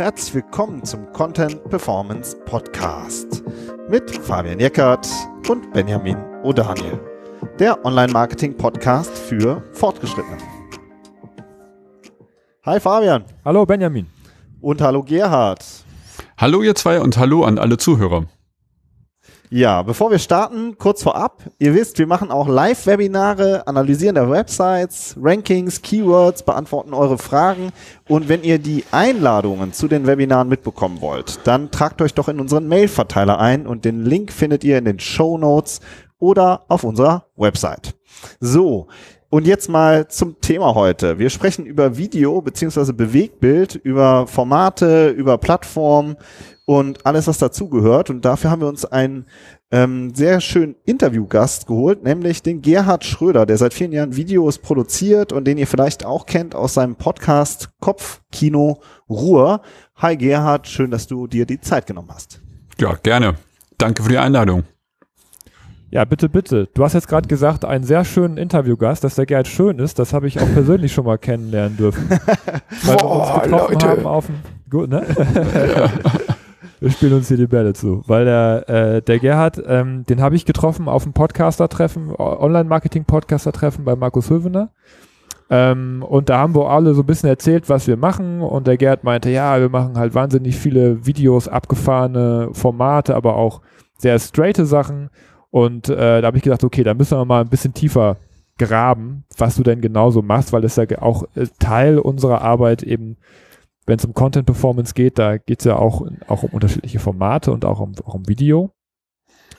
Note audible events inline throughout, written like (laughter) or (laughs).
Herzlich willkommen zum Content Performance Podcast mit Fabian Jeckert und Benjamin O'Daniel, der Online-Marketing-Podcast für Fortgeschrittene. Hi Fabian. Hallo Benjamin. Und hallo Gerhard. Hallo ihr zwei und hallo an alle Zuhörer. Ja, bevor wir starten, kurz vorab. Ihr wisst, wir machen auch Live-Webinare, analysieren der Websites, Rankings, Keywords, beantworten eure Fragen. Und wenn ihr die Einladungen zu den Webinaren mitbekommen wollt, dann tragt euch doch in unseren Mail-Verteiler ein und den Link findet ihr in den Show Notes oder auf unserer Website. So. Und jetzt mal zum Thema heute. Wir sprechen über Video beziehungsweise Bewegbild, über Formate, über Plattformen, und alles, was dazugehört. Und dafür haben wir uns einen ähm, sehr schönen Interviewgast geholt, nämlich den Gerhard Schröder, der seit vielen Jahren Videos produziert und den ihr vielleicht auch kennt aus seinem Podcast Kopfkino Ruhr. Hi Gerhard, schön, dass du dir die Zeit genommen hast. Ja, gerne. Danke für die Einladung. Ja, bitte, bitte. Du hast jetzt gerade gesagt, einen sehr schönen Interviewgast, dass der Gerhard schön ist. Das habe ich auch persönlich schon mal kennenlernen dürfen. (laughs) Weil Boah, wir uns getroffen Leute. haben auf dem... Gut, ne? (laughs) Wir spielen uns hier die Bälle zu. Weil der, äh, der Gerhard, ähm, den habe ich getroffen auf dem Podcaster-Treffen, Online-Marketing-Podcaster-Treffen bei Markus Hövener. Ähm, und da haben wir alle so ein bisschen erzählt, was wir machen. Und der Gerhard meinte, ja, wir machen halt wahnsinnig viele Videos, abgefahrene Formate, aber auch sehr straighte Sachen. Und äh, da habe ich gedacht, okay, da müssen wir mal ein bisschen tiefer graben, was du denn genauso machst, weil es ja auch äh, Teil unserer Arbeit eben wenn es um Content Performance geht, da geht es ja auch, auch um unterschiedliche Formate und auch um, auch um Video.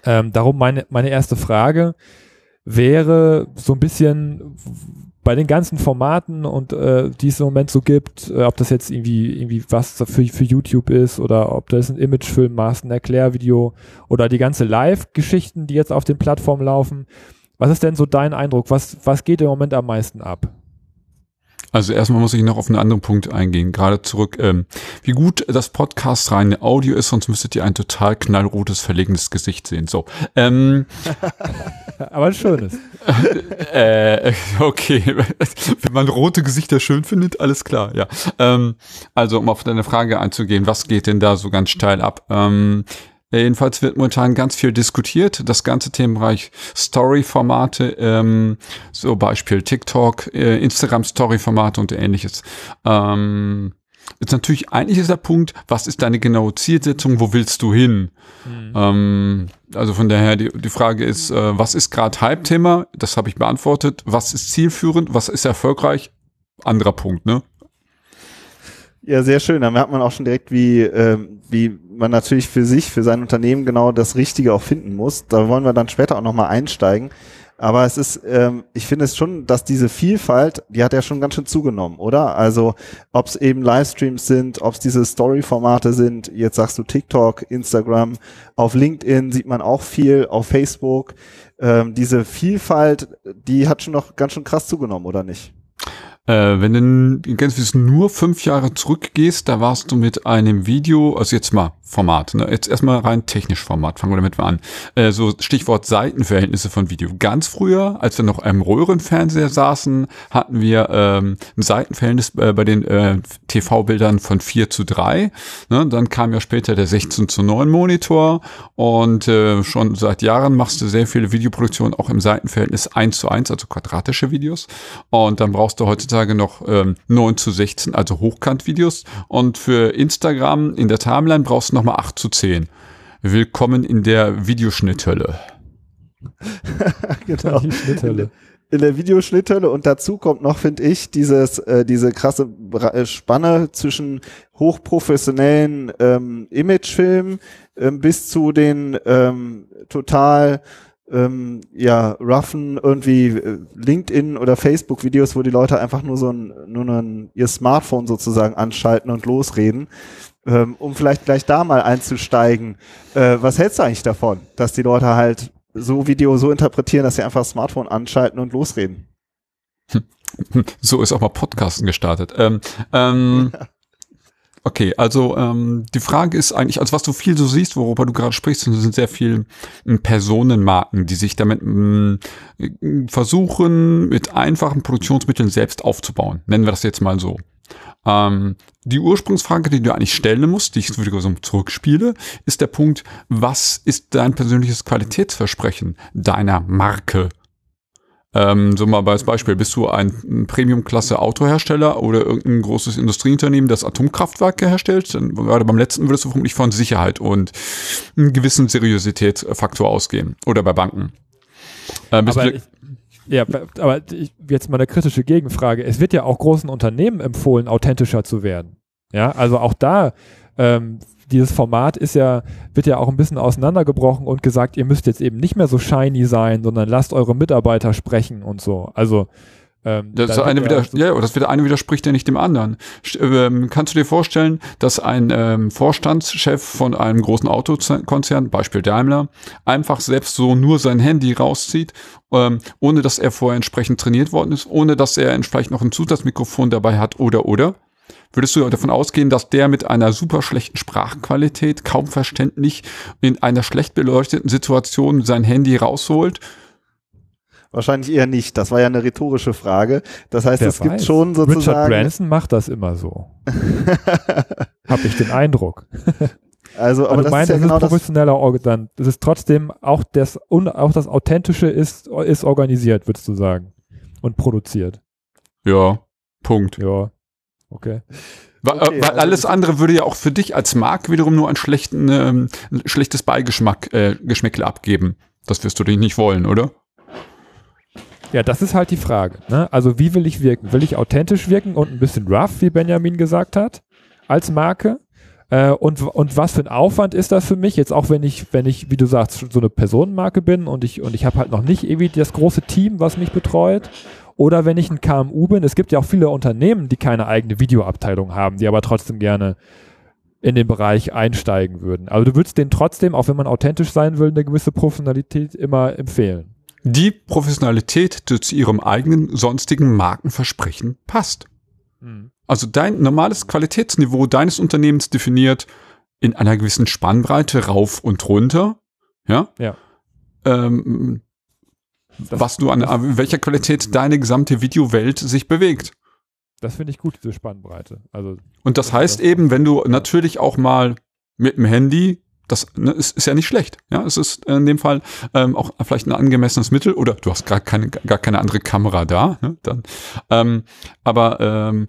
Ähm, darum meine, meine erste Frage wäre so ein bisschen bei den ganzen Formaten und äh, die es im Moment so gibt, äh, ob das jetzt irgendwie irgendwie was für, für YouTube ist oder ob das ein Imagefilm machst, ein Erklärvideo oder die ganze Live-Geschichten, die jetzt auf den Plattformen laufen. Was ist denn so dein Eindruck? Was, was geht im Moment am meisten ab? Also erstmal muss ich noch auf einen anderen Punkt eingehen, gerade zurück, ähm, wie gut das Podcast reine Audio ist, sonst müsstet ihr ein total knallrotes, verlegenes Gesicht sehen. So. Ähm, (laughs) Aber ein schönes. (laughs) äh, okay, (laughs) wenn man rote Gesichter schön findet, alles klar, ja. Ähm, also um auf deine Frage einzugehen, was geht denn da so ganz steil ab? Ähm, Jedenfalls wird momentan ganz viel diskutiert. Das ganze Themenbereich Story-Formate, ähm, so Beispiel TikTok, äh, Instagram-Story-Formate und ähnliches. Ähm, ist natürlich eigentlich ist der Punkt, was ist deine genaue Zielsetzung, wo willst du hin? Mhm. Ähm, also von daher, die, die Frage ist, äh, was ist gerade Hype-Thema? Das habe ich beantwortet. Was ist zielführend? Was ist erfolgreich? Anderer Punkt, ne? Ja, sehr schön. Da merkt man auch schon direkt, wie, ähm, wie man natürlich für sich, für sein Unternehmen genau das Richtige auch finden muss. Da wollen wir dann später auch nochmal einsteigen. Aber es ist, ähm, ich finde es schon, dass diese Vielfalt, die hat ja schon ganz schön zugenommen, oder? Also ob es eben Livestreams sind, ob es diese Story-Formate sind, jetzt sagst du TikTok, Instagram, auf LinkedIn sieht man auch viel, auf Facebook. Ähm, diese Vielfalt, die hat schon noch ganz schön krass zugenommen, oder nicht? Äh, wenn du ganz nur fünf Jahre zurückgehst, da warst du mit einem Video, also jetzt mal Format, ne? jetzt erstmal rein technisch Format, fangen wir damit mal an. Äh, so Stichwort Seitenverhältnisse von Video. Ganz früher, als wir noch im Röhrenfernseher saßen, hatten wir ähm, ein Seitenverhältnis äh, bei den äh, TV-Bildern von 4 zu 3. Ne? Dann kam ja später der 16 zu 9 Monitor und äh, schon seit Jahren machst du sehr viele Videoproduktionen auch im Seitenverhältnis 1 zu 1, also quadratische Videos. Und dann brauchst du heute heutzutage noch ähm, 9 zu 16, also Hochkant-Videos. Und für Instagram in der Timeline brauchst du nochmal 8 zu 10. Willkommen in der Videoschnitthölle. (laughs) genau. Die Schnitthölle. In der Videoschnitthölle und dazu kommt noch, finde ich, dieses, äh, diese krasse äh, Spanne zwischen hochprofessionellen ähm, Imagefilmen ähm, bis zu den ähm, total ähm, ja, roughen irgendwie äh, LinkedIn oder Facebook-Videos, wo die Leute einfach nur so ein, nur ein, ihr Smartphone sozusagen anschalten und losreden. Ähm, um vielleicht gleich da mal einzusteigen. Äh, was hältst du eigentlich davon, dass die Leute halt so Video so interpretieren, dass sie einfach das Smartphone anschalten und losreden? (laughs) So ist auch mal Podcasten gestartet. Ähm, ähm, ja. Okay, also ähm, die Frage ist eigentlich, also was du viel so siehst, worüber du gerade sprichst, sind sehr viel ähm, Personenmarken, die sich damit mh, ähm, versuchen, mit einfachen Produktionsmitteln selbst aufzubauen. Nennen wir das jetzt mal so. Ähm, die Ursprungsfrage, die du eigentlich stellen musst, die ich so zurückspiele, ist der Punkt, was ist dein persönliches Qualitätsversprechen deiner Marke? Ähm, so mal als Beispiel, bist du ein Premium-Klasse Autohersteller oder irgendein großes Industrieunternehmen, das Atomkraftwerke herstellt? Dann, gerade beim letzten würdest du vermutlich von Sicherheit und einem gewissen Seriositätsfaktor ausgehen. Oder bei Banken. Äh, aber ich, ja, aber ich, jetzt mal eine kritische Gegenfrage. Es wird ja auch großen Unternehmen empfohlen, authentischer zu werden. Ja, also auch da ähm, dieses Format ist ja, wird ja auch ein bisschen auseinandergebrochen und gesagt, ihr müsst jetzt eben nicht mehr so shiny sein, sondern lasst eure Mitarbeiter sprechen und so. Also ähm, das, da eine wieder, so ja, das eine widerspricht ja nicht dem anderen. Ähm, kannst du dir vorstellen, dass ein ähm, Vorstandschef von einem großen Autokonzern, Beispiel Daimler, einfach selbst so nur sein Handy rauszieht, ähm, ohne dass er vorher entsprechend trainiert worden ist, ohne dass er vielleicht noch ein Zusatzmikrofon dabei hat oder oder? Würdest du davon ausgehen, dass der mit einer super schlechten Sprachqualität, kaum verständlich, in einer schlecht beleuchteten Situation sein Handy rausholt? Wahrscheinlich eher nicht. Das war ja eine rhetorische Frage. Das heißt, Wer es weiß. gibt schon sozusagen. Richard Branson macht das immer so. (laughs) Habe ich den Eindruck. Also, aber, aber das meinst, ist ja genau ist professioneller Organ. Das ist trotzdem auch das, auch das Authentische ist, ist organisiert, würdest du sagen. Und produziert. Ja, Punkt. Ja. Okay. Weil, okay, weil also alles andere würde ja auch für dich als Mark wiederum nur einen schlechten, ähm, ein schlechtes Beigeschmack, äh, Geschmäckle abgeben. Das wirst du dich nicht wollen, oder? Ja, das ist halt die Frage. Ne? Also wie will ich wirken? Will ich authentisch wirken und ein bisschen rough, wie Benjamin gesagt hat, als Marke? Äh, und, und was für ein Aufwand ist das für mich? Jetzt auch wenn ich, wenn ich, wie du sagst, so eine Personenmarke bin und ich, und ich habe halt noch nicht irgendwie das große Team, was mich betreut oder wenn ich ein KMU bin, es gibt ja auch viele Unternehmen, die keine eigene Videoabteilung haben, die aber trotzdem gerne in den Bereich einsteigen würden. Also du würdest denen trotzdem, auch wenn man authentisch sein will, eine gewisse Professionalität immer empfehlen. Die Professionalität, die zu ihrem eigenen sonstigen Markenversprechen passt. Mhm. Also dein normales Qualitätsniveau deines Unternehmens definiert in einer gewissen Spannbreite rauf und runter. Ja. Ja. Ähm, was du an, an welcher Qualität deine gesamte Videowelt sich bewegt. Das finde ich gut, diese Spannbreite. Also, und das heißt das eben, wenn du natürlich auch mal mit dem Handy, das ne, ist, ist ja nicht schlecht. Ja, es ist in dem Fall ähm, auch vielleicht ein angemessenes Mittel oder du hast gar keine, gar keine andere Kamera da. Ne, dann, ähm, aber ähm,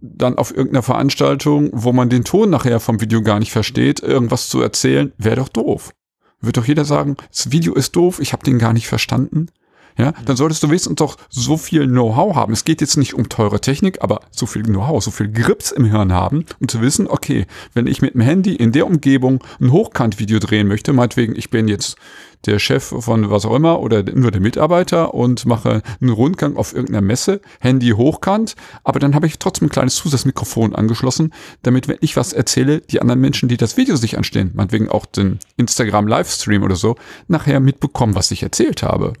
dann auf irgendeiner Veranstaltung, wo man den Ton nachher vom Video gar nicht versteht, irgendwas zu erzählen, wäre doch doof. Wird doch jeder sagen, das Video ist doof, ich habe den gar nicht verstanden ja, dann solltest du wenigstens doch so viel Know-how haben. Es geht jetzt nicht um teure Technik, aber so viel Know-how, so viel Grips im Hirn haben, um zu wissen, okay, wenn ich mit dem Handy in der Umgebung ein Hochkant-Video drehen möchte, meinetwegen, ich bin jetzt der Chef von was auch immer oder nur der Mitarbeiter und mache einen Rundgang auf irgendeiner Messe, Handy hochkant, aber dann habe ich trotzdem ein kleines Zusatzmikrofon angeschlossen, damit, wenn ich was erzähle, die anderen Menschen, die das Video sich anstehen, meinetwegen auch den Instagram-Livestream oder so, nachher mitbekommen, was ich erzählt habe.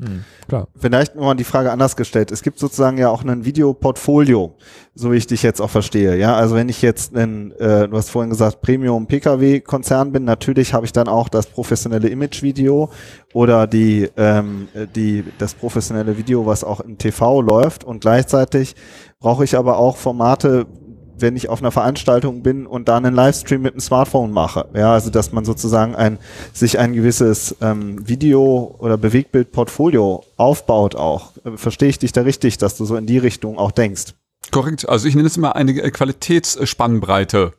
Mhm, klar. Vielleicht nochmal die Frage anders gestellt. Es gibt sozusagen ja auch ein Videoportfolio, so wie ich dich jetzt auch verstehe. Ja, also wenn ich jetzt ein, äh, du hast vorhin gesagt, Premium PKW Konzern bin, natürlich habe ich dann auch das professionelle Image-Video oder die, ähm, die, das professionelle Video, was auch im TV läuft und gleichzeitig brauche ich aber auch Formate, wenn ich auf einer Veranstaltung bin und da einen Livestream mit dem Smartphone mache. Ja, also dass man sozusagen ein, sich ein gewisses ähm, Video- oder Bewegtbildportfolio aufbaut auch. Äh, verstehe ich dich da richtig, dass du so in die Richtung auch denkst? Korrekt. Also ich nenne es immer eine äh, Qualitätsspannbreite.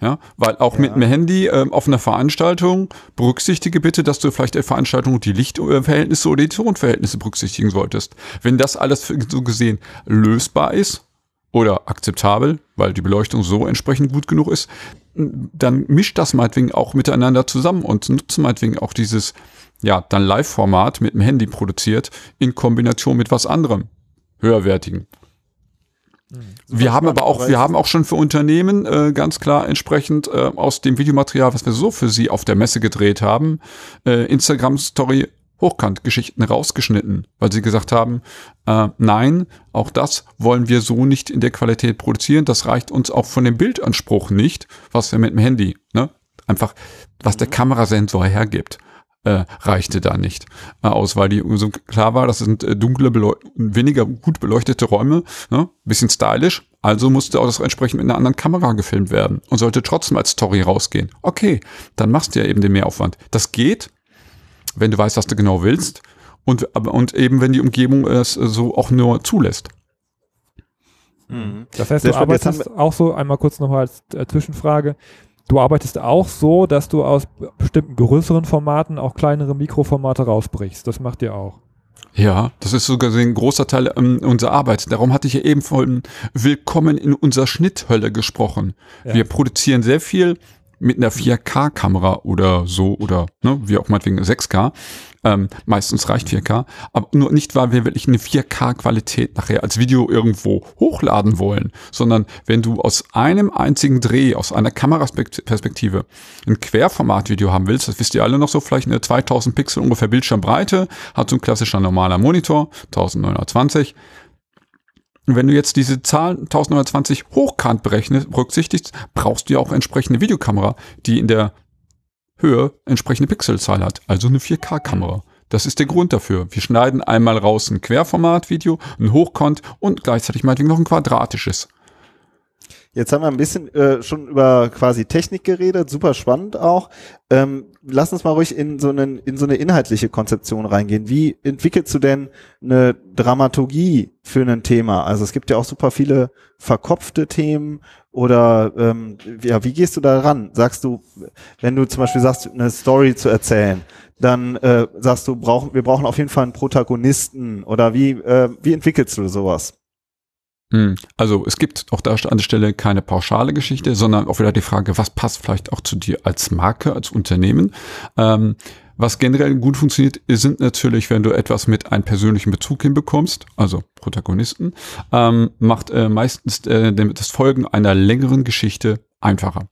Ja, weil auch ja. mit dem Handy äh, auf einer Veranstaltung berücksichtige bitte, dass du vielleicht der Veranstaltung die Lichtverhältnisse oder die Tonverhältnisse berücksichtigen solltest. Wenn das alles so gesehen lösbar ist, oder akzeptabel, weil die Beleuchtung so entsprechend gut genug ist, dann mischt das meinetwegen auch miteinander zusammen und nutzt meinetwegen auch dieses, ja, dann Live-Format mit dem Handy produziert in Kombination mit was anderem, höherwertigen. Mhm. Wir haben aber auch, wir haben auch schon für Unternehmen äh, ganz klar entsprechend äh, aus dem Videomaterial, was wir so für sie auf der Messe gedreht haben, äh, Instagram Story Hochkant-Geschichten rausgeschnitten, weil sie gesagt haben, äh, nein, auch das wollen wir so nicht in der Qualität produzieren. Das reicht uns auch von dem Bildanspruch nicht, was wir mit dem Handy, ne? einfach, was der mhm. Kamerasensor hergibt. Äh, reichte da nicht äh, aus, weil die so klar war, das sind äh, dunkle, weniger gut beleuchtete Räume, ne? bisschen stylisch, Also musste auch das entsprechend mit einer anderen Kamera gefilmt werden und sollte trotzdem als Story rausgehen. Okay, dann machst du ja eben den Mehraufwand. Das geht, wenn du weißt, was du genau willst und, und eben, wenn die Umgebung es so auch nur zulässt. Mhm. Das heißt, Sehr du arbeitest auch so, einmal kurz nochmal als äh, Zwischenfrage, du arbeitest auch so, dass du aus bestimmten größeren Formaten auch kleinere Mikroformate rausbrichst. Das macht ihr auch. Ja, das ist sogar ein großer Teil ähm, unserer Arbeit. Darum hatte ich ja eben von Willkommen in unserer Schnitthölle gesprochen. Ja. Wir produzieren sehr viel mit einer 4K-Kamera oder so oder ne, wie auch meinetwegen 6K. Ähm, meistens reicht 4K, aber nur nicht, weil wir wirklich eine 4K-Qualität nachher als Video irgendwo hochladen wollen, sondern wenn du aus einem einzigen Dreh, aus einer Kameraperspektive ein Querformat-Video haben willst, das wisst ihr alle noch so, vielleicht eine 2000 Pixel ungefähr Bildschirmbreite, hat so ein klassischer normaler Monitor, 1920, wenn du jetzt diese Zahl 1920 hochkant berechnest, berücksichtigst, brauchst du ja auch entsprechende Videokamera, die in der Höhe entsprechende Pixelzahl hat, also eine 4K-Kamera. Das ist der Grund dafür. Wir schneiden einmal raus ein Querformat-Video, ein Hochkant und gleichzeitig meinetwegen noch ein quadratisches. Jetzt haben wir ein bisschen äh, schon über quasi Technik geredet, super spannend auch. Ähm, lass uns mal ruhig in so, einen, in so eine inhaltliche Konzeption reingehen. Wie entwickelst du denn eine Dramaturgie für ein Thema? Also es gibt ja auch super viele verkopfte Themen oder ähm, ja, wie gehst du da ran? Sagst du, wenn du zum Beispiel sagst, eine Story zu erzählen, dann äh, sagst du, brauchen, wir brauchen auf jeden Fall einen Protagonisten oder wie, äh, wie entwickelst du sowas? Hm. Also es gibt auch da an der Stelle keine pauschale Geschichte, sondern auch wieder die Frage, was passt vielleicht auch zu dir als Marke, als Unternehmen. Ähm, was generell gut funktioniert, sind natürlich, wenn du etwas mit einem persönlichen Bezug hinbekommst, also Protagonisten, ähm, macht äh, meistens äh, das Folgen einer längeren Geschichte einfacher.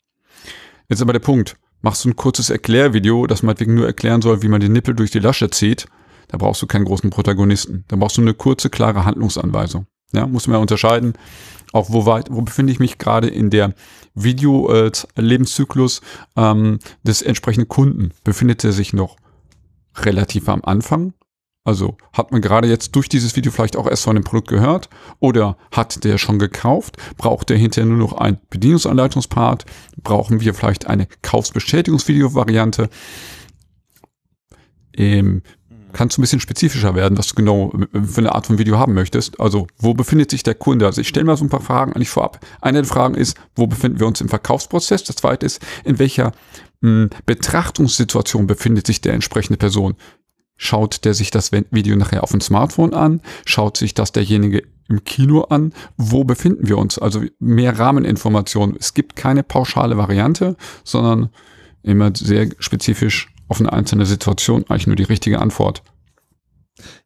Jetzt aber der Punkt, machst du ein kurzes Erklärvideo, das meinetwegen nur erklären soll, wie man die Nippel durch die Lasche zieht, da brauchst du keinen großen Protagonisten. Da brauchst du eine kurze, klare Handlungsanweisung. Ja, muss man ja unterscheiden. Auch wo weit, wo befinde ich mich gerade in der Video-Lebenszyklus äh, ähm, des entsprechenden Kunden? Befindet er sich noch relativ am Anfang? Also hat man gerade jetzt durch dieses Video vielleicht auch erst von dem Produkt gehört oder hat der schon gekauft? Braucht der hinterher nur noch ein Bedienungsanleitungspart? Brauchen wir vielleicht eine Kaufsbestätigungsvideo-Variante? Ähm, kannst du ein bisschen spezifischer werden, was du genau für eine Art von Video haben möchtest. Also, wo befindet sich der Kunde? Also, ich stelle mal so ein paar Fragen eigentlich vorab. Eine der Fragen ist, wo befinden wir uns im Verkaufsprozess? Das zweite ist, in welcher mh, hm, Betrachtungssituation befindet sich der entsprechende Person? Schaut der sich das Video nachher auf dem Smartphone an? Schaut sich das derjenige im Kino an? Wo befinden wir uns? Also mehr Rahmeninformationen. Es gibt keine pauschale Variante, sondern immer sehr spezifisch auf eine einzelne Situation eigentlich nur die richtige Antwort.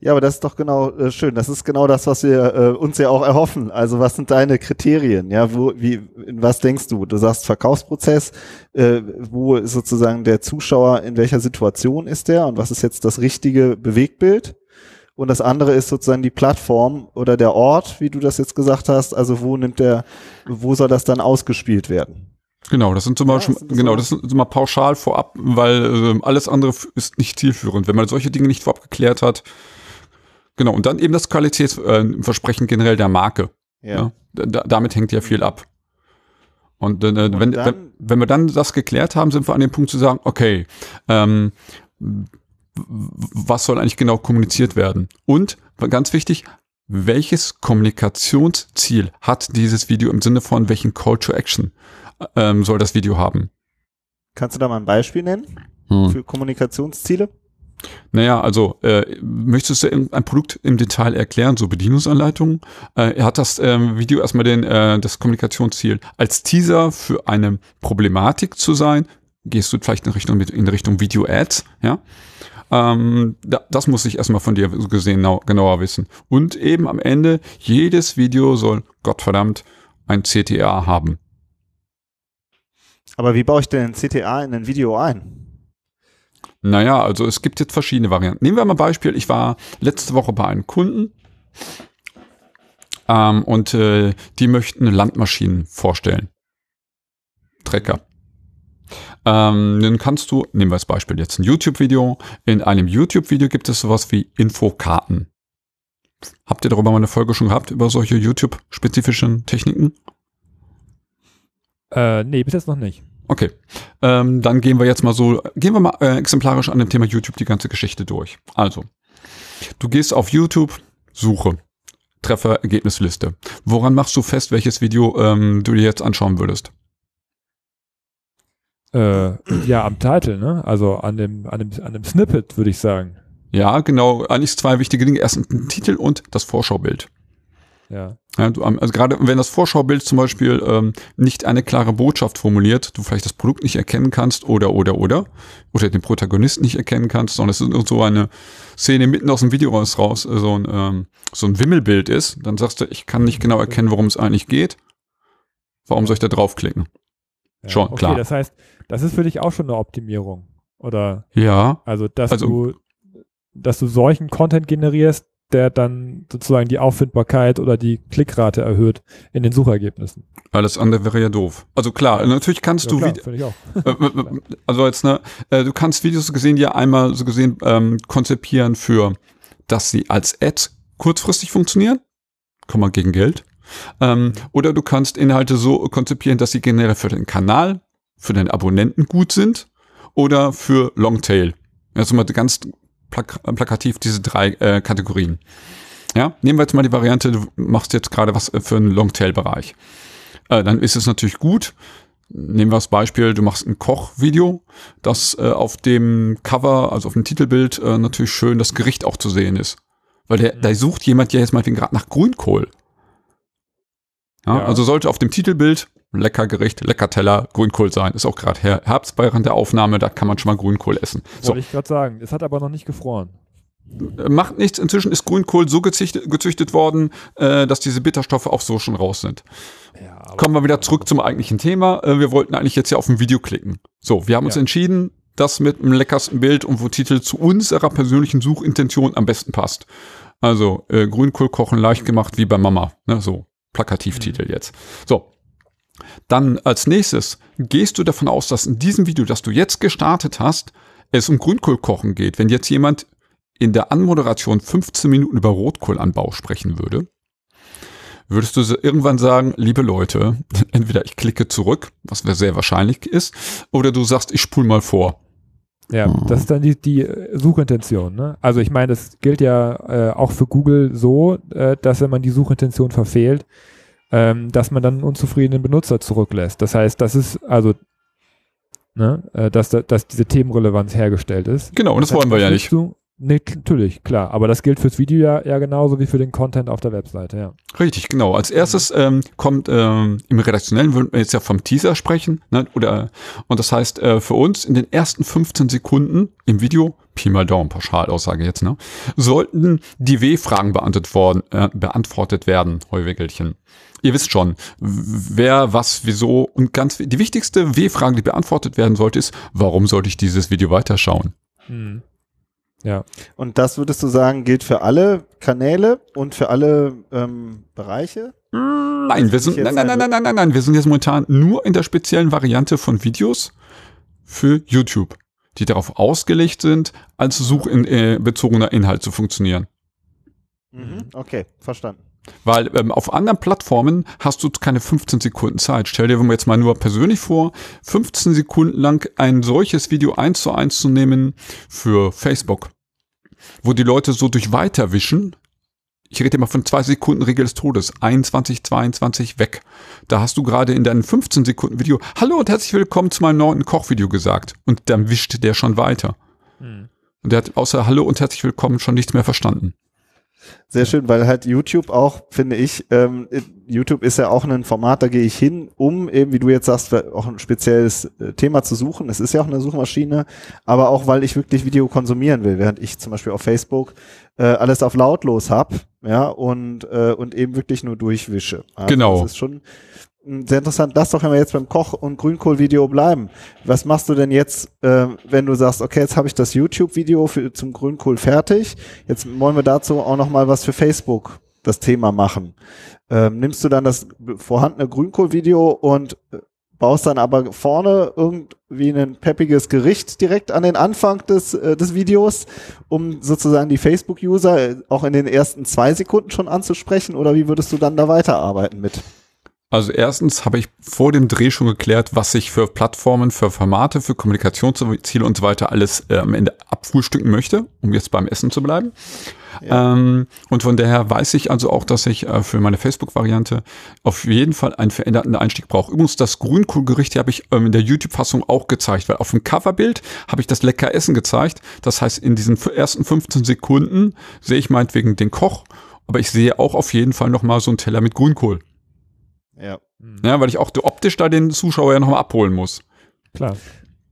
Ja, aber das ist doch genau äh, schön. Das ist genau das, was wir äh, uns ja auch erhoffen. Also was sind deine Kriterien? Ja, wo, wie, was denkst du? Du sagst Verkaufsprozess. Äh, wo ist sozusagen der Zuschauer? In welcher Situation ist der? Und was ist jetzt das richtige Bewegtbild? Und das andere ist sozusagen die Plattform oder der Ort, wie du das jetzt gesagt hast. Also wo nimmt der, wo soll das dann ausgespielt werden? Genau, das sind zum Beispiel, ja, genau, das sind mal pauschal vorab, weil äh, alles andere ist nicht zielführend. Wenn man solche Dinge nicht vorab geklärt hat, genau, und dann eben das Qualitätsversprechen äh, generell der Marke. Ja. ja da, damit hängt ja viel ab. Und, äh, und wenn, wenn, wenn wir dann das geklärt haben, sind wir an dem Punkt zu sagen, okay, ähm, was soll eigentlich genau kommuniziert werden? Und ganz wichtig, welches Kommunikationsziel hat dieses Video im Sinne von welchen Call to Action? Ähm, soll das Video haben. Kannst du da mal ein Beispiel nennen hm. für Kommunikationsziele? Naja, also äh, möchtest du ein Produkt im Detail erklären, so Bedienungsanleitungen? Äh, er hat das ähm, Video erstmal den, äh, das Kommunikationsziel als Teaser für eine Problematik zu sein. Gehst du vielleicht in Richtung, in Richtung Video-Ads, ja? Ähm, da, das muss ich erstmal von dir gesehen genau, genauer wissen. Und eben am Ende, jedes Video soll, Gottverdammt, ein CTA haben. Aber wie baue ich denn CTA in ein Video ein? Naja, also es gibt jetzt verschiedene Varianten. Nehmen wir mal ein Beispiel. Ich war letzte Woche bei einem Kunden ähm, und äh, die möchten Landmaschinen vorstellen. Trecker. Ähm, dann kannst du, nehmen wir als Beispiel jetzt ein YouTube-Video. In einem YouTube-Video gibt es sowas wie Infokarten. Habt ihr darüber mal eine Folge schon gehabt, über solche YouTube-spezifischen Techniken? Äh, nee, bis jetzt noch nicht. Okay, ähm, dann gehen wir jetzt mal so, gehen wir mal äh, exemplarisch an dem Thema YouTube die ganze Geschichte durch. Also, du gehst auf YouTube, Suche, Treffer, Ergebnisliste. Woran machst du fest, welches Video ähm, du dir jetzt anschauen würdest? Äh, ja, am Titel, ne? Also an dem, an dem, an dem Snippet, würde ich sagen. Ja, genau. Eigentlich zwei wichtige Dinge. Erstens ein Titel und das Vorschaubild. Ja. Ja, du, also gerade wenn das Vorschaubild zum Beispiel ähm, nicht eine klare Botschaft formuliert, du vielleicht das Produkt nicht erkennen kannst oder oder oder oder den Protagonisten nicht erkennen kannst, sondern es ist so eine Szene mitten aus dem Video raus, raus so ein ähm, so ein Wimmelbild ist, dann sagst du, ich kann nicht genau erkennen, worum es eigentlich geht. Warum soll ich da draufklicken? ja. Schon, okay, klar. Das heißt, das ist für dich auch schon eine Optimierung. Oder Ja, also, dass Also- du, dass du solchen Content generierst, der dann sozusagen die Auffindbarkeit oder die Klickrate erhöht in den Suchergebnissen. alles andere wäre ja doof. Also klar, natürlich kannst Ja, du klar, ich auch. (laughs) Äh, äh, also jetzt, ne, äh, du kannst Videos so gesehen ja einmal so gesehen ähm, konzipieren für, dass sie als Ad kurzfristig funktionieren, kann man gegen Geld. Ähm, oder du kannst Inhalte so konzipieren, dass sie generell für den Kanal, für den Abonnenten gut sind oder für Longtail. Also mal ganz plak plakativ diese drei äh, Kategorien. Ja, nehmen wir jetzt mal die Variante, du machst jetzt gerade was äh, für einen Longtail-Bereich. Äh, dann ist es natürlich gut, Nehmen wir das Beispiel, du machst ein Kochvideo, das äh, auf dem Cover, also auf dem Titelbild, äh, natürlich schön das Gericht auch zu sehen ist. Weil der, da sucht jemand ja jetzt mal gerade nach Grünkohl. Ja, Ja. Also sollte auf dem Titelbild lecker Gericht, lecker Teller, Grünkohl sein. Ist auch gerade Her Herbst während der Aufnahme, da kann man schon mal Grünkohl essen. So, Wollte ich gerade sagen. Es hat aber noch nicht gefroren. äh, macht nichts. Inzwischen ist Grünkohl so gezüchtet, gezüchtet worden, äh, dass diese Bitterstoffe auch so schon raus sind. Ja, Kommen wir wieder zurück zum eigentlichen Thema. Äh, Wir wollten eigentlich jetzt ja auf ein Video klicken. So, wir haben uns Ja. entschieden, das mit dem leckersten Bild und wo Titel zu unserer persönlichen Suchintention am besten passt. Also äh, Grünkohl kochen leicht gemacht wie bei Mama. Ne, so Plakativtitel jetzt. So. Dann als nächstes gehst du davon aus, dass in diesem Video, das du jetzt gestartet hast, es um Grünkohlkochen geht. Wenn jetzt jemand in der Anmoderation 15 Minuten über Rotkohlanbau sprechen würde, würdest du irgendwann sagen, liebe Leute, (laughs) entweder ich klicke zurück, was sehr wahrscheinlich ist, oder du sagst, ich spule mal vor. Ja, das ist dann die, die Suchintention. Ne? Also ich meine, das gilt ja äh, auch für Google so, äh, dass wenn man die Suchintention verfehlt, ähm, dass man dann einen unzufriedenen Benutzer zurücklässt. Das heißt, das ist also, ne, äh, dass, da- dass diese Themenrelevanz hergestellt ist. Genau, und das wollen wir ja nicht. Du, nee, natürlich, klar. Aber das gilt fürs Video ja, ja genauso wie für den Content auf der Webseite, ja. Richtig, genau. Als erstes ähm, kommt ähm, im Redaktionellen, würden wir jetzt ja vom Teaser sprechen, ne? oder und das heißt äh, für uns in den ersten 15 Sekunden im Video, Pi mal Daumen, Pauschalaussage jetzt, ne, sollten die W-Fragen beantwortet worden, äh, beantwortet werden, Heuwickelchen. Ihr wisst schon, wer, was, wieso und ganz die wichtigste W-Frage, die beantwortet werden sollte, ist, warum sollte ich dieses Video weiterschauen? Hm. Ja, Und das würdest du sagen, gilt für alle Kanäle und für alle ähm, Bereiche? Nein, wir sind, jetzt nein, nein, nein, nein, nein, nein, nein, wir sind jetzt momentan nur in der speziellen Variante von Videos für YouTube, die darauf ausgelegt sind, als suchbezogener äh, bezogener Inhalt zu funktionieren. Mhm. Okay, verstanden. Weil ähm, auf anderen Plattformen hast du keine 15 Sekunden Zeit. Stell dir jetzt mal nur persönlich vor, 15 Sekunden lang ein solches Video eins zu eins zu nehmen für Facebook, wo die Leute so durch weiterwischen. Ich rede immer von zwei Sekunden Regel des Todes. 21, 22 weg. Da hast du gerade in deinem 15 Sekunden Video Hallo und herzlich willkommen zu meinem neuen Kochvideo gesagt. Und dann wischt der schon weiter. Hm. Und der hat außer Hallo und herzlich willkommen schon nichts mehr verstanden. Sehr schön, weil halt YouTube auch, finde ich, ähm, YouTube ist ja auch ein Format, da gehe ich hin, um eben, wie du jetzt sagst, auch ein spezielles äh, Thema zu suchen. Es ist ja auch eine Suchmaschine, aber auch, weil ich wirklich Video konsumieren will, während ich zum Beispiel auf Facebook äh, alles auf lautlos hab, ja, und, äh, und eben wirklich nur durchwische. Also Genau. Das ist schon sehr interessant. Lass doch, wir jetzt beim Koch- und Grünkohl-Video bleiben. Was machst du denn jetzt, äh, wenn du sagst, okay, jetzt habe ich das YouTube-Video zum Grünkohl fertig, jetzt wollen wir dazu auch noch mal was für Facebook das Thema machen. Ähm, nimmst du dann das vorhandene Grünkohl-Video und äh, baust dann aber vorne irgendwie ein peppiges Gericht direkt an den Anfang des, äh, des Videos, um sozusagen die Facebook-User auch in den ersten zwei Sekunden schon anzusprechen oder wie würdest du dann da weiterarbeiten mit? Also erstens habe ich vor dem Dreh schon geklärt, was ich für Plattformen, für Formate, für Kommunikationsziele und so weiter alles äh, am Ende abfrühstücken möchte, um jetzt beim Essen zu bleiben. Ja. Ähm, und von daher weiß ich also auch, dass ich äh, für meine Facebook-Variante auf jeden Fall einen veränderten Einstieg brauche. Übrigens, das Grünkohlgericht habe ich ähm, in der YouTube-Fassung auch gezeigt, weil auf dem Coverbild habe ich das lecker Essen gezeigt. Das heißt, in diesen ersten 15 Sekunden sehe ich meinetwegen den Koch, aber ich sehe auch auf jeden Fall nochmal so einen Teller mit Grünkohl. Ja. Ja, weil ich auch optisch da den Zuschauer ja nochmal abholen muss. Klar.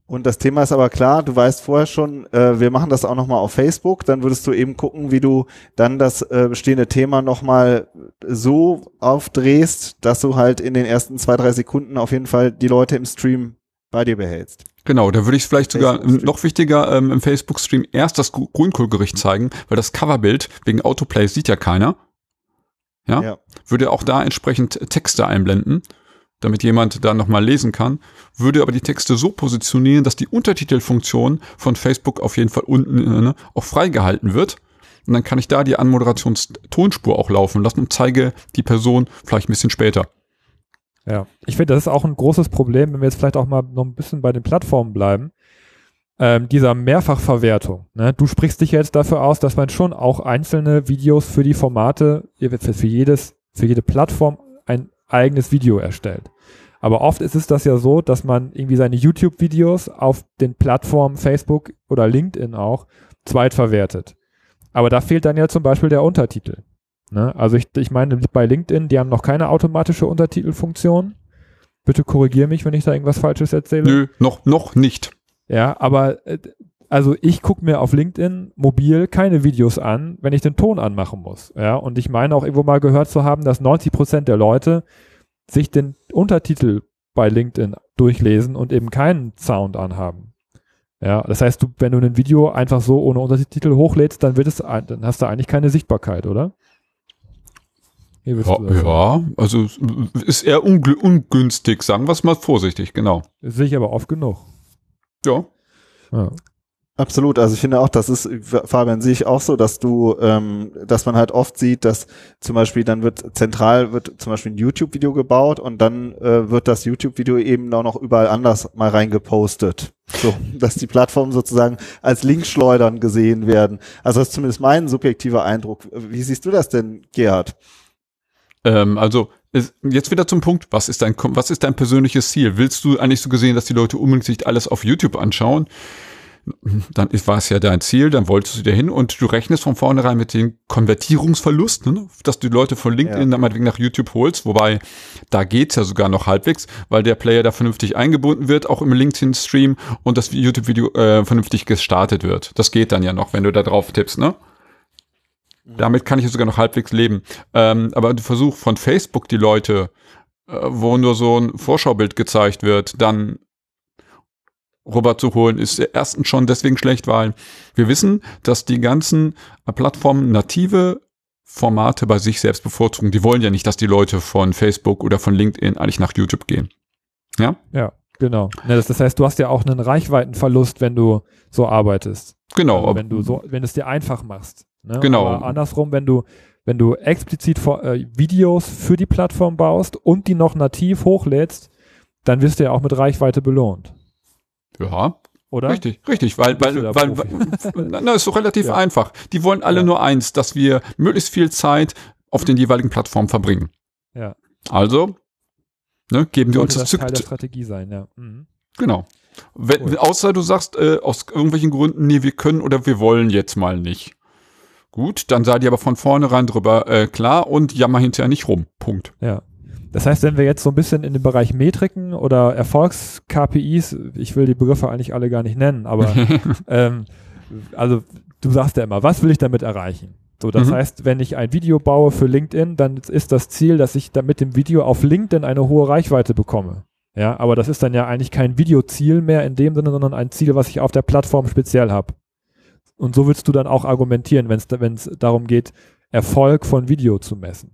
Und das Thema ist aber klar, du weißt vorher schon, äh, wir machen das auch nochmal auf Facebook, dann würdest du eben gucken, wie du dann das äh, bestehende Thema nochmal so aufdrehst, dass du halt in den ersten zwei, drei Sekunden auf jeden Fall die Leute im Stream bei dir behältst. Genau, da würde ich vielleicht sogar noch wichtiger ähm, im Facebook-Stream erst das Grünkohlgericht zeigen, weil das Coverbild wegen Autoplay sieht ja keiner. Ja? ja. Würde auch da entsprechend Texte einblenden, damit jemand da nochmal lesen kann. Würde aber die Texte so positionieren, dass die Untertitelfunktion von Facebook auf jeden Fall unten äh, ne, auch freigehalten wird. Und dann kann ich da die Anmoderationstonspur auch laufen lassen und zeige die Person vielleicht ein bisschen später. Ja, ich finde, das ist auch ein großes Problem, wenn wir jetzt vielleicht auch mal noch ein bisschen bei den Plattformen bleiben ähm, dieser Mehrfachverwertung. Ne? Du sprichst dich jetzt dafür aus, dass man schon auch einzelne Videos für die Formate, für jedes, für jede Plattform ein eigenes Video erstellt. Aber oft ist es das ja so, dass man irgendwie seine YouTube-Videos auf den Plattformen Facebook oder LinkedIn auch zweitverwertet. Aber da fehlt dann ja zum Beispiel der Untertitel. Ne? Also ich, ich meine, bei LinkedIn, die haben noch keine automatische Untertitelfunktion. Bitte korrigier mich, wenn ich da irgendwas Falsches erzähle. Nö, noch, noch nicht. Ja, aber äh, also ich gucke mir auf LinkedIn mobil keine Videos an, wenn ich den Ton anmachen muss. Ja, und ich meine auch irgendwo mal gehört zu haben, dass 90 Prozent der Leute sich den Untertitel bei LinkedIn durchlesen und eben keinen Sound anhaben. Ja, das heißt, du, wenn du ein Video einfach so ohne Untertitel hochlädst, dann wird es, dann hast du eigentlich keine Sichtbarkeit, oder? Ja, ja, also ist eher ungünstig, sagen wir es mal vorsichtig, genau. Sehe ich aber oft genug. Ja. ja. Absolut, also ich finde auch, das ist, Fabian, sehe ich auch so, dass du, ähm, dass man halt oft sieht, dass zum Beispiel dann wird zentral wird zum Beispiel ein YouTube-Video gebaut und dann äh, wird das YouTube-Video eben auch noch überall anders mal reingepostet. So, (laughs) dass die Plattformen sozusagen als Linkschleudern gesehen werden. Also das ist zumindest mein subjektiver Eindruck. Wie siehst du das denn, Gerhard? Ähm, also jetzt wieder zum Punkt, was ist dein, was ist dein persönliches Ziel? Willst du eigentlich so gesehen, dass die Leute unbedingt sich alles auf YouTube anschauen? Dann war es ja dein Ziel, dann wolltest du dir hin und du rechnest von vornherein mit dem Konvertierungsverlust, ne? dass du die Leute von LinkedIn ja. dann meinetwegen nach YouTube holst, wobei da geht's ja sogar noch halbwegs, weil der Player da vernünftig eingebunden wird, auch im LinkedIn-Stream und das YouTube-Video äh, vernünftig gestartet wird. Das geht dann ja noch, wenn du da drauf tippst, ne? Damit kann ich sogar noch halbwegs leben. Ähm, aber der Versuch von Facebook, die Leute, äh, wo nur so ein Vorschaubild gezeigt wird, dann rüber zu holen, ist erstens schon deswegen schlecht, weil wir wissen, dass die ganzen Plattformen native Formate bei sich selbst bevorzugen. Die wollen ja nicht, dass die Leute von Facebook oder von LinkedIn eigentlich nach YouTube gehen. Ja? Ja, genau. das, das heißt, du hast ja auch einen Reichweitenverlust, wenn du so arbeitest. Genau. Also wenn du so, wenn es dir einfach machst. Ne? Genau. Aber andersrum, wenn du, wenn du explizit vor, äh, Videos für die Plattform baust und die noch nativ hochlädst, dann wirst du ja auch mit Reichweite belohnt. Ja. Oder? Richtig, richtig, weil, weil, weil, weil na, ist so relativ (laughs) ja. einfach. Die wollen alle ja. nur eins, dass wir möglichst viel Zeit auf den jeweiligen Plattformen verbringen. Ja. Also, ne, geben wir uns das Teil der Strategie sein, ja. Mhm. Genau. Wenn, cool. Außer du sagst äh, aus irgendwelchen Gründen, nee, wir können oder wir wollen jetzt mal nicht. Gut, dann sei dir aber von vornherein drüber äh, klar und jammer hinterher nicht rum. Punkt. Ja. Das heißt, wenn wir jetzt so ein bisschen in den Bereich Metriken oder Erfolgs-KPIs, ich will die Begriffe eigentlich alle gar nicht nennen, aber (laughs) ähm, also du sagst ja immer, was will ich damit erreichen? So, das mhm. heißt, wenn ich ein Video baue für LinkedIn, dann ist das Ziel, dass ich da mit dem Video auf LinkedIn eine hohe Reichweite bekomme. Ja, aber das ist dann ja eigentlich kein Videoziel mehr in dem Sinne, sondern ein Ziel, was ich auf der Plattform speziell habe. Und so willst du dann auch argumentieren, wenn es darum geht, Erfolg von Video zu messen.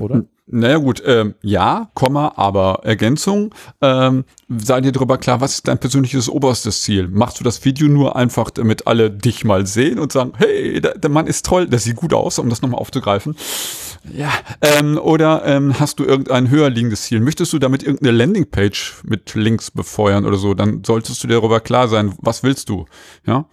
oder? Naja gut, ähm, ja, Komma, aber Ergänzung. Ähm, sei dir darüber klar, was ist dein persönliches oberstes Ziel? Machst du das Video nur einfach, damit alle dich mal sehen und sagen, hey, der, der Mann ist toll, der sieht gut aus, um das nochmal aufzugreifen. Ja, ähm, oder ähm, hast du irgendein höher liegendes Ziel? Möchtest du damit irgendeine Landingpage mit Links befeuern oder so? Dann solltest du dir darüber klar sein, was willst du? Ja.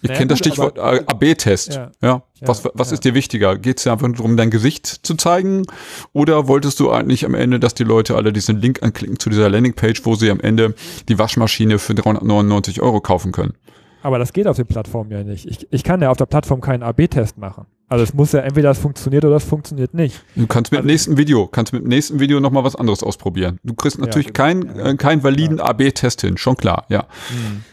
Ich naja, kenne das Stichwort AB-Test. Ja, ja, Was, was ja. ist dir wichtiger? Geht es dir einfach darum, dein Gesicht zu zeigen? Oder wolltest du eigentlich am Ende, dass die Leute alle diesen Link anklicken zu dieser Landingpage, wo sie am Ende die Waschmaschine für 399 Euro kaufen können? Aber das geht auf den Plattformen ja nicht. Ich, ich kann ja auf der Plattform keinen AB-Test machen. Also es muss ja entweder das funktioniert oder es funktioniert nicht. Du kannst mit also dem nächsten Video, kannst mit dem nächsten Video nochmal was anderes ausprobieren. Du kriegst natürlich ja, keinen äh, keinen validen AB-Test hin, schon klar, ja. Mhm.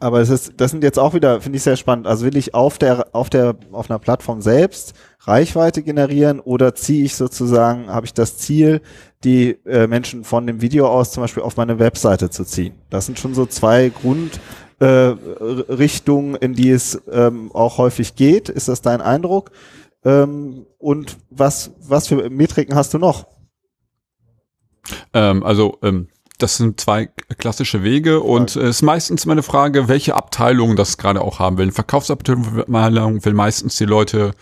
Aber es ist, das sind jetzt auch wieder, finde ich sehr spannend. Also will ich auf der, auf der, auf einer Plattform selbst Reichweite generieren oder ziehe ich sozusagen, habe ich das Ziel, die äh, Menschen von dem Video aus zum Beispiel auf meine Webseite zu ziehen? Das sind schon so zwei Grundrichtungen, äh, in die es ähm, auch häufig geht. Ist das dein Eindruck? Ähm, und was, was für Metriken hast du noch? Ähm, also ähm, das sind zwei klassische Wege und es ist meistens meine Frage, welche Abteilung das gerade auch haben will. Eine Verkaufsabteilung will meistens die Leute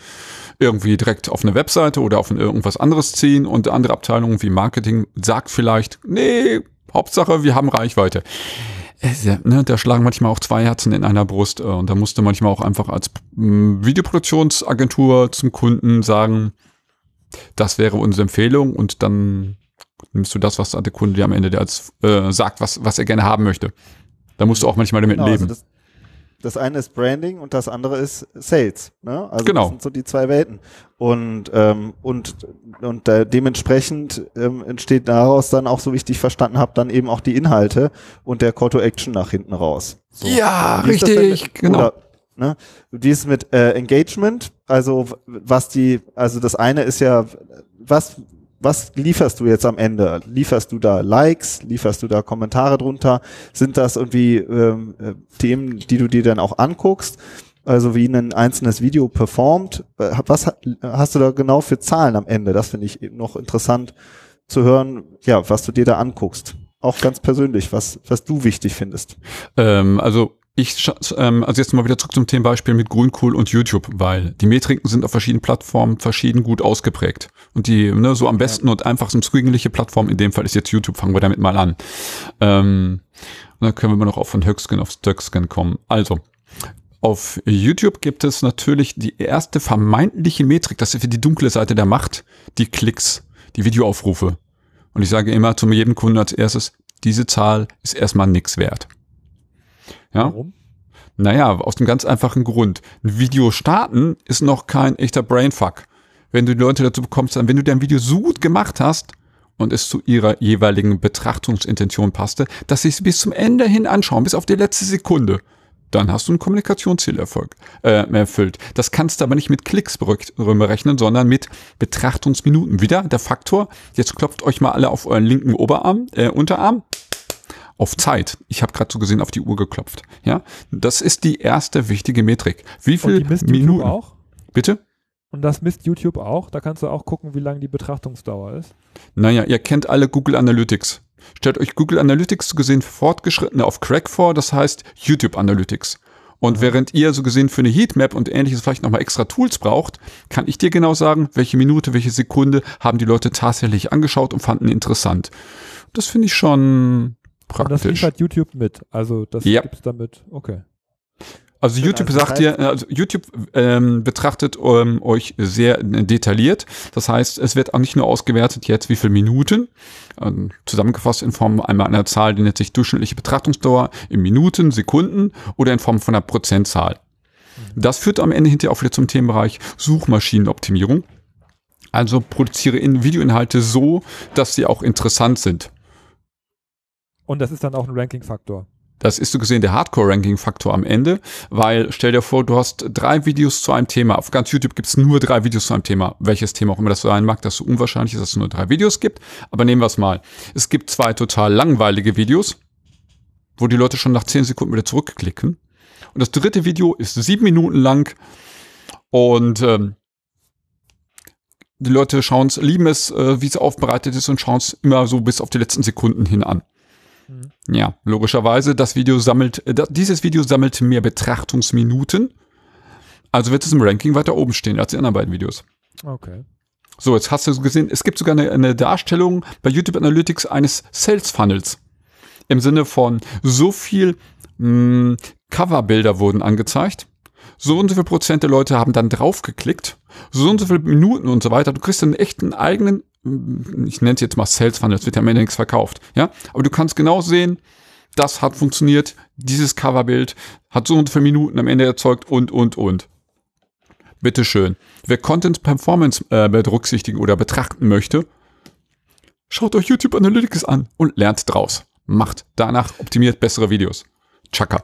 irgendwie direkt auf eine Webseite oder auf irgendwas anderes ziehen und andere Abteilung wie Marketing sagt vielleicht, nee, Hauptsache, wir haben Reichweite. Ja, ne, da schlagen manchmal auch zwei Herzen in einer Brust äh, und da musste manchmal auch einfach als mm, Videoproduktionsagentur zum Kunden sagen, das wäre unsere Empfehlung und dann nimmst du das, was der Kunde dir am Ende dir als äh, sagt, was, was er gerne haben möchte. Da musst du auch manchmal damit genau, also leben. Also das, das, eine ist Branding und das andere ist Sales. Ne? Also genau. das sind so die zwei Welten. Und, ähm, und, und äh, dementsprechend ähm, entsteht daraus dann auch, so wie ich dich verstanden habe, dann eben auch die Inhalte und der Call to Action nach hinten raus. So. Ja, richtig, genau. Oder, ne? Wie ist mit äh, Engagement? Also was die, also das eine ist ja, was was lieferst du jetzt am Ende? Lieferst du da Likes? Lieferst du da Kommentare drunter? Sind das irgendwie ähm, äh, Themen, die du dir dann auch anguckst? Also wie ein einzelnes Video performt? Äh, was hast du da genau für Zahlen am Ende? Das finde ich noch interessant zu hören, ja, was du dir da anguckst. Auch ganz persönlich, was, was du wichtig findest. Ähm, also ich, ähm, also jetzt mal wieder zurück zum Themenbeispiel mit Grünkohl und YouTube, weil die Metriken sind auf verschiedenen Plattformen verschieden gut ausgeprägt. Und die, ne, so am besten und einfachsten zugängliche Plattform, in dem Fall ist jetzt YouTube, fangen wir damit mal an. Ähm, und dann können wir mal noch auf von Höchscan auf Stöckscan kommen. Also, auf YouTube gibt es natürlich die erste vermeintliche Metrik, das ist für die dunkle Seite der Macht, die Klicks, die Videoaufrufe. Und ich sage immer zu jedem Kunden als erstes, diese Zahl ist erstmal nichts wert. Ja? Warum? Naja, aus dem ganz einfachen Grund. Ein Video starten ist noch kein echter Brainfuck. Wenn du die Leute dazu bekommst, dann, wenn du dein Video so gut gemacht hast und es zu ihrer jeweiligen Betrachtungsintention passte, dass sie es bis zum Ende hin anschauen, bis auf die letzte Sekunde, dann hast du ein Kommunikationszielerfolg äh, erfüllt. Das kannst du aber nicht mit Klicks berechnen, sondern mit Betrachtungsminuten. Wieder der Faktor, jetzt klopft euch mal alle auf euren linken Oberarm, äh, Unterarm, auf Zeit. Ich habe gerade so gesehen auf die Uhr geklopft. Ja, das ist die erste wichtige Metrik. Wie viel Minuten? auch? Bitte? Und das misst YouTube auch? Da kannst du auch gucken, wie lang die Betrachtungsdauer ist. Naja, ihr kennt alle Google Analytics. Stellt euch Google Analytics so gesehen fortgeschrittene auf Crack vor, das heißt YouTube Analytics. Und während ihr so gesehen für eine Heatmap und ähnliches vielleicht nochmal extra Tools braucht, kann ich dir genau sagen, welche Minute, welche Sekunde haben die Leute tatsächlich angeschaut und fanden interessant. Das finde ich schon praktisch. Und das liefert YouTube mit. Also das ja. gibt's damit. Okay. Also YouTube also sagt dir, also YouTube ähm, betrachtet ähm, euch sehr detailliert. Das heißt, es wird auch nicht nur ausgewertet jetzt, wie viele Minuten, ähm, zusammengefasst in Form einmal einer Zahl, die nennt sich durchschnittliche Betrachtungsdauer in Minuten, Sekunden oder in Form von einer Prozentzahl. Mhm. Das führt am Ende hinterher auch wieder zum Themenbereich Suchmaschinenoptimierung. Also produziere in Videoinhalte so, dass sie auch interessant sind. Und das ist dann auch ein Ranking-Faktor. Das ist so gesehen der Hardcore-Ranking-Faktor am Ende, weil stell dir vor, du hast drei Videos zu einem Thema. Auf ganz YouTube gibt es nur drei Videos zu einem Thema. Welches Thema auch immer das sein mag, dass so unwahrscheinlich ist, dass es nur drei Videos gibt. Aber nehmen wir es mal. Es gibt zwei total langweilige Videos, wo die Leute schon nach zehn Sekunden wieder zurückklicken. Und das dritte Video ist sieben Minuten lang und ähm, die Leute schauen es, lieben es, äh, wie es aufbereitet ist und schauen es immer so bis auf die letzten Sekunden hin an. Mhm. Ja, logischerweise, das Video sammelt, äh, dieses Video sammelt mehr Betrachtungsminuten. Also wird es im Ranking weiter oben stehen als die anderen beiden Videos. Okay. So, jetzt hast du gesehen, es gibt sogar eine, eine Darstellung bei YouTube Analytics eines Sales Funnels. Im Sinne von so viel mh, Coverbilder wurden angezeigt. So und so viel Prozent der Leute haben dann draufgeklickt. So und so viele Minuten und so weiter. Du kriegst einen echten eigenen, ich nenne es jetzt mal Sales Funnel, es wird ja am Ende nichts verkauft. Ja, aber du kannst genau sehen, das hat funktioniert, dieses Coverbild hat so und so viele Minuten am Ende erzeugt und, und, und. Bitteschön. Wer Content Performance äh, berücksichtigen oder betrachten möchte, schaut euch YouTube Analytics an und lernt draus. Macht danach optimiert bessere Videos. Chaka.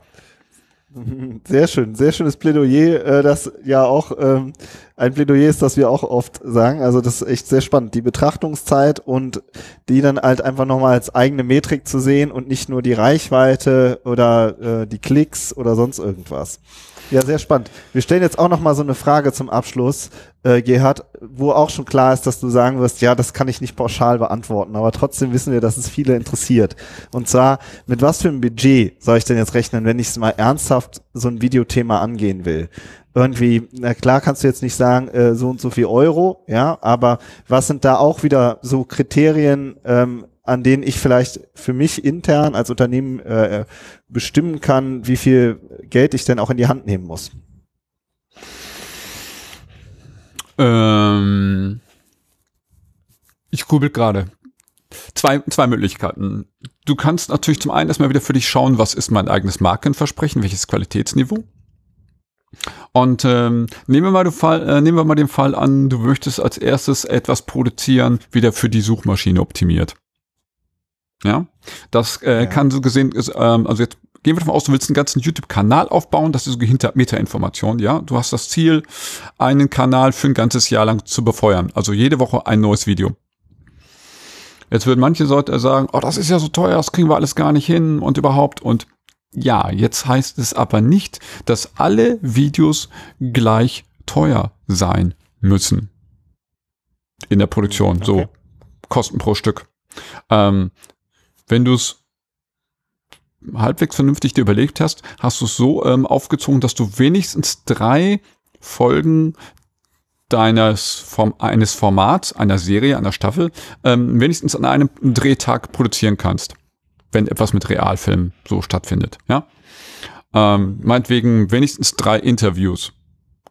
(laughs) Sehr schön, sehr schönes Plädoyer, äh, das ja auch ähm, ein Plädoyer ist, das wir auch oft sagen. Also das ist echt sehr spannend, die Betrachtungszeit und die dann halt einfach nochmal als eigene Metrik zu sehen und nicht nur die Reichweite oder äh, die Klicks oder sonst irgendwas. Ja, sehr spannend. Wir stellen jetzt auch noch mal so eine Frage zum Abschluss, äh, Gerhard, wo auch schon klar ist, dass du sagen wirst, ja, das kann ich nicht pauschal beantworten, aber trotzdem wissen wir, dass es viele interessiert. Und zwar, mit was für einem Budget soll ich denn jetzt rechnen, wenn ich mal ernsthaft so ein Videothema angehen will? Irgendwie, na klar kannst du jetzt nicht sagen, äh, so und so viel Euro, ja, aber was sind da auch wieder so Kriterien, ähm, an denen ich vielleicht für mich intern als Unternehmen äh, bestimmen kann, wie viel Geld ich denn auch in die Hand nehmen muss? Ähm, ich grübel gerade. Zwei, zwei Möglichkeiten. Du kannst natürlich zum einen erstmal wieder für dich schauen, was ist mein eigenes Markenversprechen, welches Qualitätsniveau. Und ähm, nehmen, wir mal den Fall, äh, nehmen wir mal den Fall an, du möchtest als erstes etwas produzieren, wieder für die Suchmaschine optimiert. Ja, das äh, ja. kann so gesehen, ist, ähm, also jetzt gehen wir davon aus, du willst einen ganzen YouTube-Kanal aufbauen, das ist so hinter Meta-Information, ja. Du hast das Ziel, einen Kanal für ein ganzes Jahr lang zu befeuern. Also jede Woche ein neues Video. Jetzt würden manche Leute sagen, oh, das ist ja so teuer, das kriegen wir alles gar nicht hin und überhaupt. Und ja, jetzt heißt es aber nicht, dass alle Videos gleich teuer sein müssen. In der Produktion, okay. so Kosten pro Stück. Ähm, wenn du es halbwegs vernünftig dir überlegt hast, hast du es so ähm, aufgezogen, dass du wenigstens drei Folgen deines Form, eines Formats, einer Serie, einer Staffel, ähm, wenigstens an einem Drehtag produzieren kannst, wenn etwas mit Realfilm so stattfindet. Ja, ähm, meinetwegen wenigstens drei Interviews.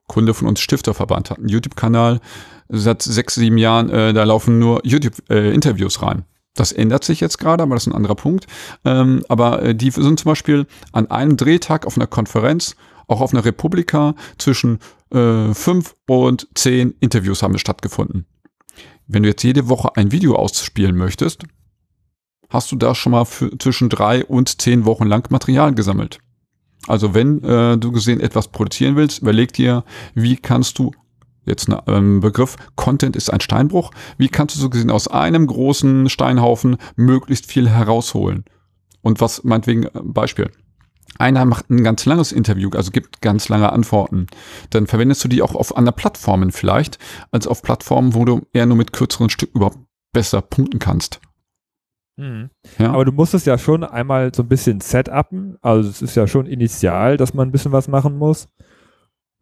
Kunde von uns Stifterverband hat einen YouTube-Kanal seit sechs, sieben Jahren. Äh, da laufen nur YouTube-Interviews äh, rein. Das ändert sich jetzt gerade, aber das ist ein anderer Punkt. Ähm, aber äh, die sind zum Beispiel an einem Drehtag auf einer Konferenz, auch auf einer Republika, zwischen äh, fünf und zehn Interviews haben stattgefunden. Wenn du jetzt jede Woche ein Video ausspielen möchtest, hast du da schon mal für, zwischen drei und zehn Wochen lang Material gesammelt. Also wenn äh, du gesehen etwas produzieren willst, überleg dir, wie kannst du jetzt ein ähm, Begriff, Content ist ein Steinbruch. Wie kannst du so gesehen aus einem großen Steinhaufen möglichst viel herausholen? Und was meinetwegen, äh, Beispiel. Einer macht ein ganz langes Interview, also gibt ganz lange Antworten. Dann verwendest du die auch auf anderen Plattformen vielleicht, als auf Plattformen, wo du eher nur mit kürzeren Stücken überhaupt besser punkten kannst. Mhm. Ja. Aber du musst es ja schon einmal so ein bisschen setupen. Also es ist ja schon initial, dass man ein bisschen was machen muss.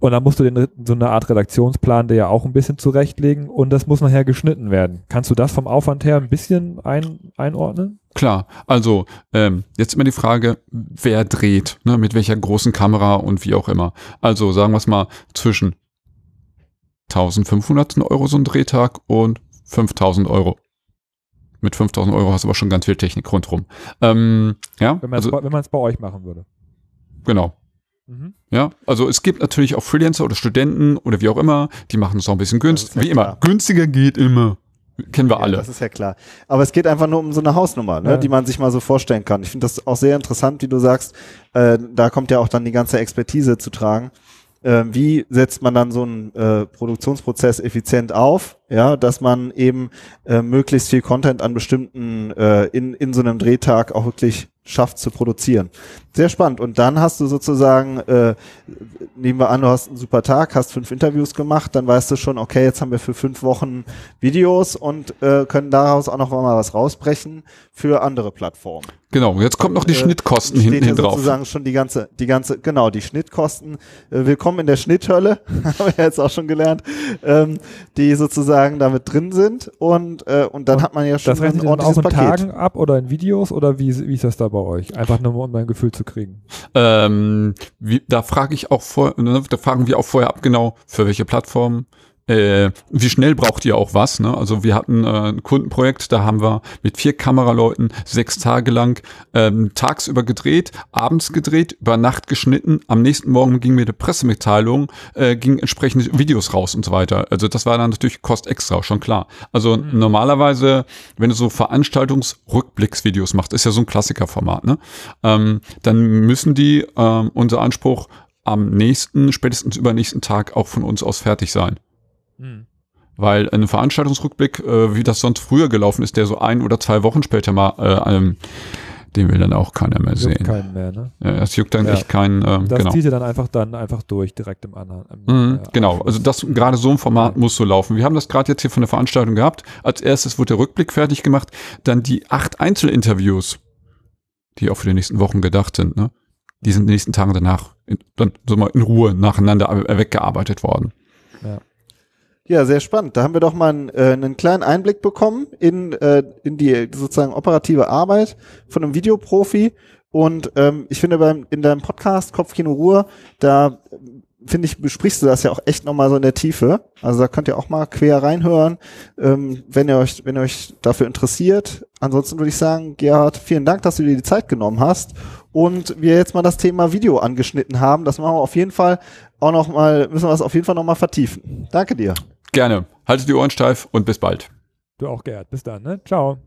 Und dann musst du den, so eine Art Redaktionsplan dir ja auch ein bisschen zurechtlegen und das muss nachher geschnitten werden. Kannst du das vom Aufwand her ein bisschen ein, einordnen? Klar, also ähm, jetzt immer die Frage, wer dreht, ne, mit welcher großen Kamera und wie auch immer. Also sagen wir es mal zwischen 1500 Euro so ein Drehtag und 5000 Euro. Mit 5000 Euro hast du aber schon ganz viel Technik rundherum. Ähm, ja, wenn man es also, bei euch machen würde. Genau. Mhm. Ja, also es gibt natürlich auch Freelancer oder Studenten oder wie auch immer, die machen es auch ein bisschen günstiger. Ja wie klar. immer, günstiger geht immer. Kennen wir ja, alle. Das ist ja klar. Aber es geht einfach nur um so eine Hausnummer, ne, ja. die man sich mal so vorstellen kann. Ich finde das auch sehr interessant, wie du sagst. Äh, da kommt ja auch dann die ganze Expertise zu tragen. Äh, wie setzt man dann so einen äh, Produktionsprozess effizient auf, ja, dass man eben äh, möglichst viel Content an bestimmten äh, in in so einem Drehtag auch wirklich schafft zu produzieren. Sehr spannend. Und dann hast du sozusagen, äh, nehmen wir an, du hast einen super Tag, hast fünf Interviews gemacht, dann weißt du schon, okay, jetzt haben wir für fünf Wochen Videos und äh, können daraus auch noch mal was rausbrechen für andere Plattformen. Genau, jetzt kommt noch die äh, Schnittkosten hinten hin drauf. sozusagen schon die ganze, die ganze, genau, die Schnittkosten. Äh, willkommen in der Schnitthölle, (laughs) haben wir jetzt auch schon gelernt, ähm, die sozusagen damit drin sind und, äh, und dann und hat man ja schon das ein ordentliches auch in Paket. Tagen ab oder in Videos oder wie, wie ist das da bei euch? Einfach nur um mein Gefühl zu kriegen. Ähm, wie, da frage ich auch vor, ne, da fragen wir auch vorher ab genau, für welche Plattform, äh, wie schnell braucht ihr auch was? Ne? Also wir hatten äh, ein Kundenprojekt, da haben wir mit vier Kameraleuten sechs Tage lang ähm, tagsüber gedreht, abends gedreht, über Nacht geschnitten. Am nächsten Morgen ging mir eine Pressemitteilung, äh, ging entsprechende Videos raus und so weiter. Also das war dann natürlich Kost extra, schon klar. Also mhm. normalerweise, wenn du so Veranstaltungsrückblicksvideos machst, ist ja so ein Klassikerformat, ne? Ähm, dann müssen die, ähm, unser Anspruch, am nächsten, spätestens übernächsten Tag auch von uns aus fertig sein. Hm. Weil ein Veranstaltungsrückblick, äh, wie das sonst früher gelaufen ist, der so ein oder zwei Wochen später mal, äh, ähm, den will dann auch keiner mehr juckt sehen. Keinen mehr, ne? Ja, es juckt dann ja. echt keinen. Ähm, das genau. zieht ihr dann einfach dann einfach durch direkt im anderen. Mhm, äh, genau, also das gerade so ein Format muss so laufen. Wir haben das gerade jetzt hier von der Veranstaltung gehabt. Als erstes wurde der Rückblick fertig gemacht, dann die acht Einzelinterviews, die auch für die nächsten Wochen gedacht sind. Ne? Die sind in den nächsten Tagen danach in, dann so mal in Ruhe nacheinander weggearbeitet worden. Ja. Ja, sehr spannend. Da haben wir doch mal einen, äh, einen kleinen Einblick bekommen in, äh, in die sozusagen operative Arbeit von einem Videoprofi. Und ähm, ich finde beim in deinem Podcast Kopfkino Ruhe, da finde ich, besprichst du das ja auch echt nochmal so in der Tiefe. Also da könnt ihr auch mal quer reinhören, ähm, wenn ihr euch, wenn ihr euch dafür interessiert. Ansonsten würde ich sagen, Gerhard, vielen Dank, dass du dir die Zeit genommen hast und wir jetzt mal das Thema Video angeschnitten haben. Das machen wir auf jeden Fall auch noch mal, müssen wir das auf jeden Fall noch mal vertiefen. Danke dir. Gerne. Haltet die Ohren steif und bis bald. Du auch, Gerd. Bis dann, ne? Ciao.